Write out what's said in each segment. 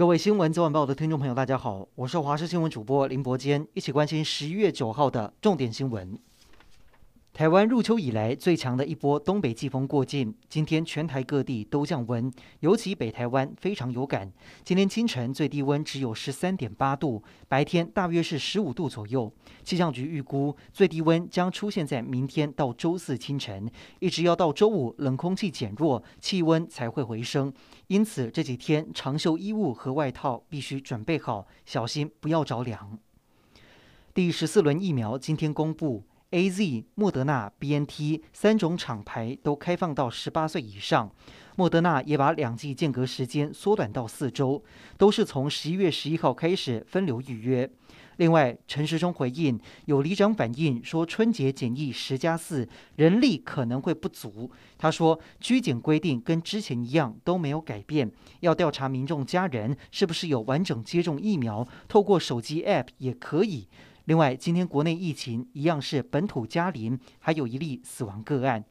各位新闻早晚报的听众朋友，大家好，我是华视新闻主播林伯坚，一起关心十一月九号的重点新闻。台湾入秋以来最强的一波东北季风过境，今天全台各地都降温，尤其北台湾非常有感。今天清晨最低温只有十三点八度，白天大约是十五度左右。气象局预估最低温将出现在明天到周四清晨，一直要到周五冷空气减弱，气温才会回升。因此这几天长袖衣物和外套必须准备好，小心不要着凉。第十四轮疫苗今天公布。A.Z、莫德纳、B.N.T 三种厂牌都开放到十八岁以上，莫德纳也把两剂间隔时间缩短到四周，都是从十一月十一号开始分流预约。另外，陈时中回应有里长反映说春节检疫十加四人力可能会不足，他说拘检规定跟之前一样都没有改变，要调查民众家人是不是有完整接种疫苗，透过手机 App 也可以。另外，今天国内疫情一样是本土加零，还有一例死亡个案。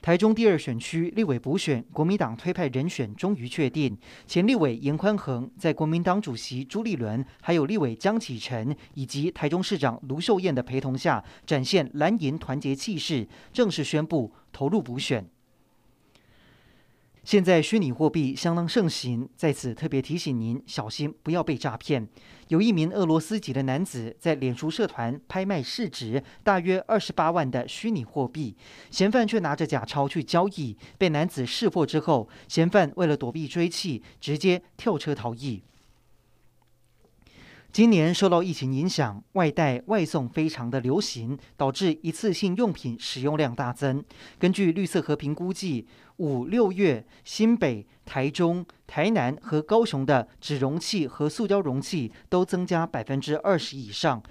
台中第二选区立委补选，国民党推派人选终于确定，前立委颜宽恒在国民党主席朱立伦、还有立委江启臣以及台中市长卢秀燕的陪同下，展现蓝营团结气势，正式宣布投入补选。现在虚拟货币相当盛行，在此特别提醒您小心不要被诈骗。有一名俄罗斯籍的男子在脸书社团拍卖市值大约二十八万的虚拟货币，嫌犯却拿着假钞去交易，被男子识破之后，嫌犯为了躲避追缉，直接跳车逃逸。今年受到疫情影响，外带外送非常的流行，导致一次性用品使用量大增。根据绿色和平估计，五六月新北、台中、台南和高雄的纸容器和塑胶容器都增加百分之二十以上，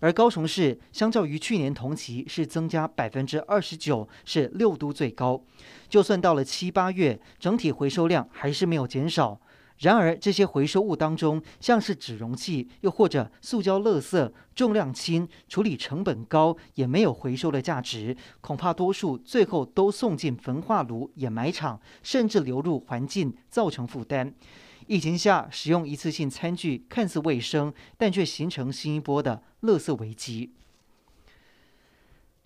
而高雄市相较于去年同期是增加百分之二十九，是六都最高。就算到了七八月，整体回收量还是没有减少。然而，这些回收物当中，像是纸容器，又或者塑胶垃圾，重量轻，处理成本高，也没有回收的价值，恐怕多数最后都送进焚化炉、掩埋场，甚至流入环境，造成负担。疫情下使用一次性餐具看似卫生，但却形成新一波的垃圾危机。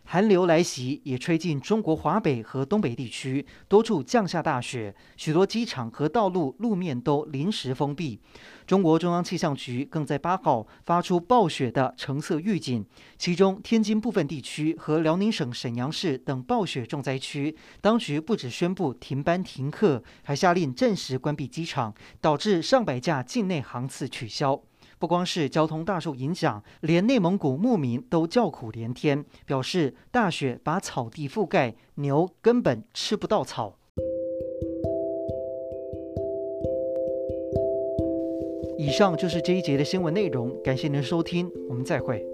寒流来袭，也吹进中国华北和东北地区，多处降下大雪，许多机场和道路路面都临时封闭。中国中央气象局更在八号发出暴雪的橙色预警，其中天津部分地区和辽宁省沈阳市等暴雪重灾区，当局不止宣布停班停课，还下令暂时关闭机场，导致上百架境内航次取消。不光是交通大受影响，连内蒙古牧民都叫苦连天，表示大雪把草地覆盖，牛根本吃不到草。以上就是这一节的新闻内容，感谢您的收听，我们再会。